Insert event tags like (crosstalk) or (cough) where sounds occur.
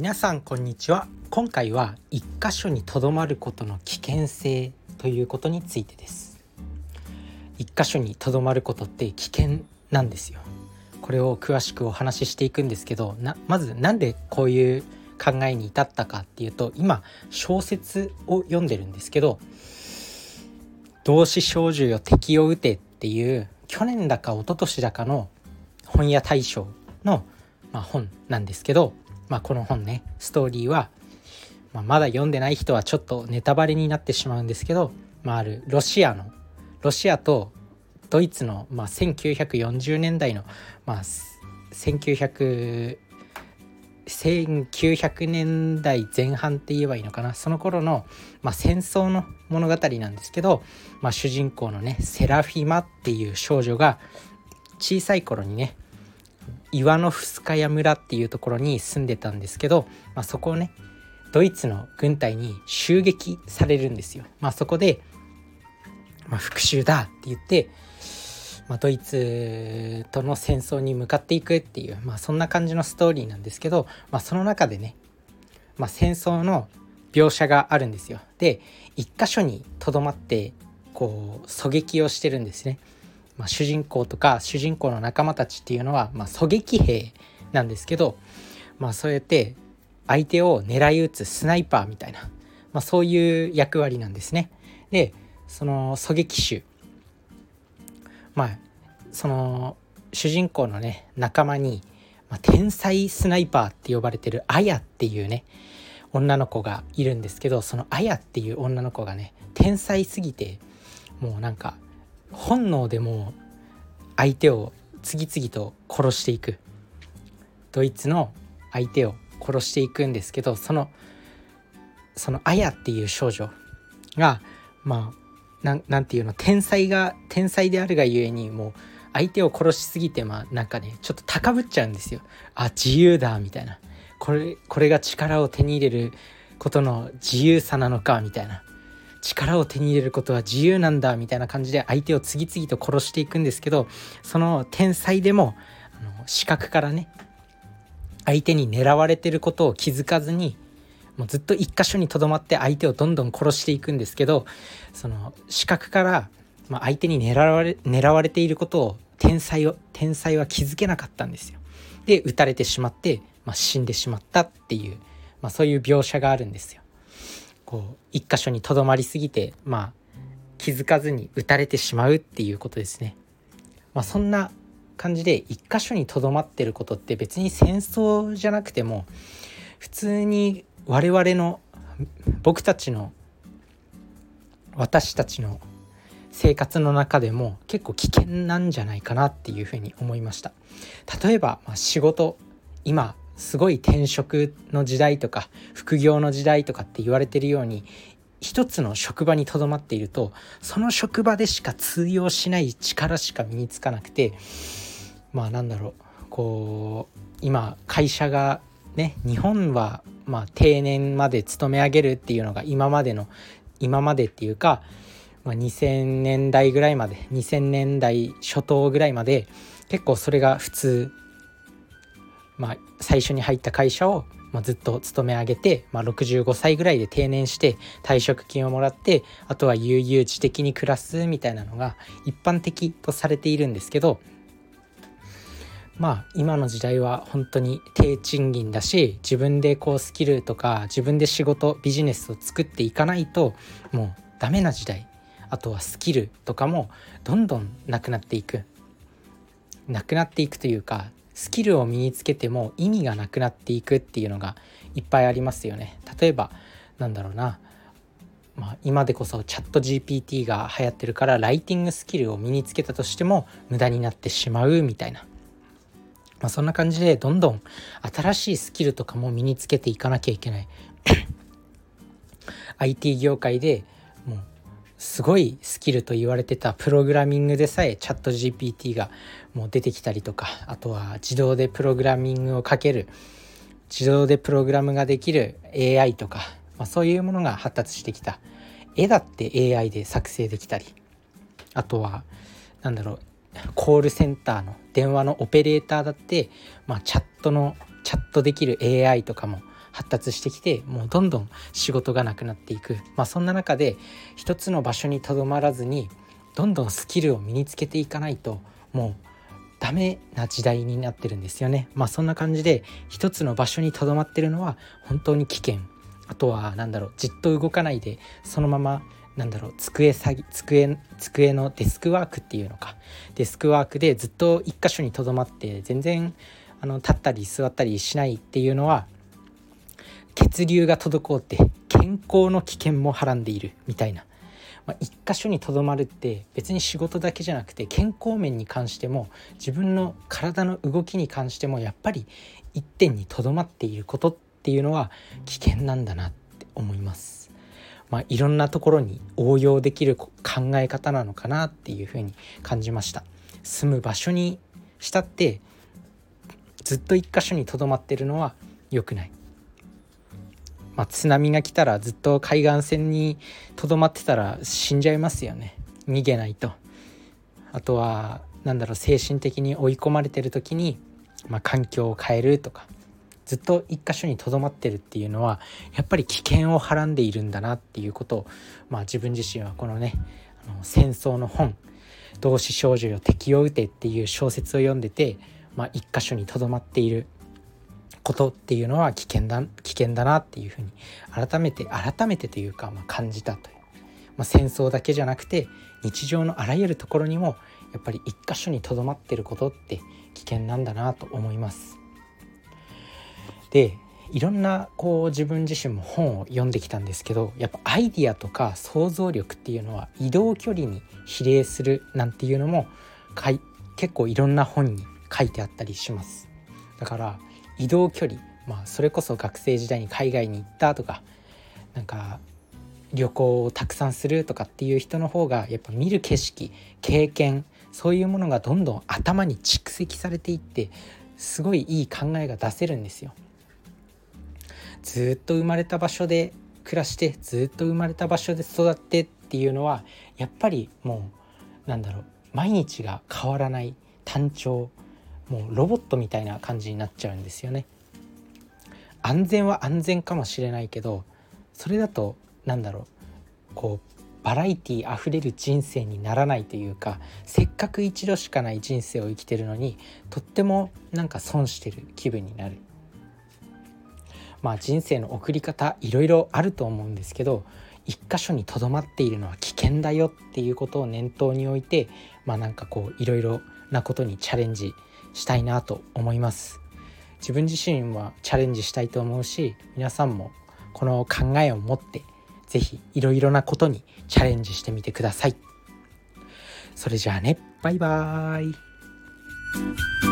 皆さんこんにちは。今回は一箇所にとどまることの危険性ということについてです。一箇所にとどまることって危険なんですよ。これを詳しくお話ししていくんですけどなまず何でこういう考えに至ったかっていうと今小説を読んでるんですけど「同志少女よ敵を撃て」っていう去年だか一昨年だかの本屋大賞の、まあ、本なんですけどまあ、この本ねストーリーは、まあ、まだ読んでない人はちょっとネタバレになってしまうんですけど、まあ、あるロシアのロシアとドイツの、まあ、1940年代の、まあ、1900 1900年代前半って言えばいいのかなその頃の、まあ、戦争の物語なんですけど、まあ、主人公のねセラフィマっていう少女が小さい頃にねイワノフスカヤ村っていうところに住んでたんですけど、まあ、そこをねドイツの軍隊に襲撃されるんですよ。まあ、そこで、まあ、復讐だって言って、まあ、ドイツとの戦争に向かっていくっていう、まあ、そんな感じのストーリーなんですけど、まあ、その中でね、まあ、戦争の描写があるんですよ。で一箇所にとどまってこう狙撃をしてるんですね。まあ、主人公とか主人公の仲間たちっていうのは、まあ、狙撃兵なんですけど、まあ、そうやって相手を狙い撃つスナイパーみたいな、まあ、そういう役割なんですね。でその狙撃手まあその主人公のね仲間に、まあ、天才スナイパーって呼ばれてるアヤっていうね女の子がいるんですけどそのアヤっていう女の子がね天才すぎてもうなんか本能でも相手を次々と殺していく。ドイツの相手を殺していくんですけどそのそのアヤっていう少女がまあなんていうの天才が天才であるがゆえにもう相手を殺しすぎてまあなんかねちょっと高ぶっちゃうんですよ。あ自由だみたいな。これこれが力を手に入れることの自由さなのかみたいな。力を手に入れることは自由なんだみたいな感じで相手を次々と殺していくんですけどその天才でもあの視覚からね相手に狙われてることを気づかずにもうずっと一箇所にとどまって相手をどんどん殺していくんですけどその視覚から、ま、相手に狙われ狙われていることを天才を天才は気づけなかったんですよ。で撃たれてしまって、まあ、死んでしまったっていう、まあ、そういう描写があるんですよ。こう一箇所にとどまりすぎてまあ気づかずに打たれてしまうっていうことですね。まあ、そんな感じで一箇所にとどまってることって別に戦争じゃなくても普通に我々の僕たちの私たちの生活の中でも結構危険なんじゃないかなっていうふうに思いました例えば、まあ、仕事今すごい転職の時代とか副業の時代とかって言われてるように一つの職場にとどまっているとその職場でしか通用しない力しか身につかなくてまあなんだろうこう今会社がね日本はま定年まで勤め上げるっていうのが今までの今までっていうか、まあ、2000年代ぐらいまで2000年代初頭ぐらいまで結構それが普通まあ、最初に入った会社を、まあ、ずっと勤め上げて、まあ、65歳ぐらいで定年して退職金をもらってあとは悠々自適に暮らすみたいなのが一般的とされているんですけどまあ今の時代は本当に低賃金だし自分でこうスキルとか自分で仕事ビジネスを作っていかないともうダメな時代。あとはスキルとかもどんどんなくなっていく。なくなっていくというかスキルを身につけても意味がなくなっていくっていうのがいっぱいありますよね。例えばなんだろうな、まあ、今でこそチャット GPT が流行ってるからライティングスキルを身につけたとしても無駄になってしまうみたいな。まあ、そんな感じでどんどん新しいスキルとかも身につけていかなきゃいけない (coughs) IT 業界ですごいスキルと言われてたプログラミングでさえチャット GPT がもう出てきたりとかあとは自動でプログラミングをかける自動でプログラムができる AI とか、まあ、そういうものが発達してきた。絵だって AI で作成できたりあとは何だろうコールセンターの電話のオペレーターだって、まあ、チャットのチャットできる AI とかも発達してきてもうどんどん仕事がなくなっていく、まあ、そんな中で一つの場所にとどまらずにどんどんスキルを身につけていかないともうダメな時代になってるんですよね。まあそんな感じで一つの場所にとどまってるのは本当に危険。あとは何だろうじっと動かないでそのままなんだろう机ぎ机机のデスクワークっていうのかデスクワークでずっと一箇所にとどまって全然あの立ったり座ったりしないっていうのは血流が滞って健康の危険もはらんでいるみたいなまあ、一箇所にとどまるって別に仕事だけじゃなくて健康面に関しても自分の体の動きに関してもやっぱり一点にとどまっていることっていうのは危険なんだなって思います。まあ、いろんなところに応用できる考え方なのかなっていうふうに感じました。住む場所にしたってずっと一箇所にとどまってるのは良くない。まあ、津波が来たらずっと海岸線にとどまってたら死んじゃいますよね。逃げないと。あとは何だろう精神的に追い込まれてる時に、まあ、環境を変えるとかずっと一箇所にとどまってるっていうのはやっぱり危険をはらんでいるんだなっていうことを、まあ、自分自身はこのねあの戦争の本「同志少女よ敵を撃て」っていう小説を読んでて、まあ、一箇所にとどまっている。ことっていうのは危険だ危険だなっていうふうに改めて改めてというか、まあ、感じたという、まあ、戦争だけじゃなくて日常のあらゆるところにもやっぱり一箇所にとどまってることって危険なんだなと思います。でいろんなこう自分自身も本を読んできたんですけどやっぱアイディアとか想像力っていうのは移動距離に比例するなんていうのもかい結構いろんな本に書いてあったりします。だから移動距離まあそれこそ学生時代に海外に行ったとかなんか旅行をたくさんするとかっていう人の方がやっぱ見る景色経験そういうものがどんどん頭に蓄積されていってすごいいい考えが出せるんですよ。ずっと生まれた場所で暮らしてずっと生まれた場所で育ってっていうのはやっぱりもうなんだろう毎日が変わらない単調もうロボットみたいな感じになっちゃうんですよね。安全は安全かもしれないけどそれだと何だろうこうバラエティあふれる人生にならないというかせっかく一度しかない人生を生きてるのにとってもなんか損してる気分になる。まあ人生の送り方いろいろあると思うんですけど一箇所にとどまっているのは危険だよっていうことを念頭に置いてまあなんかこういろいろなことにチャレンジしたいなと思います。自分自身はチャレンジしたいと思うし皆さんもこの考えを持って是非いろいろなことにチャレンジしてみてください。それじゃあね。バイバーイ。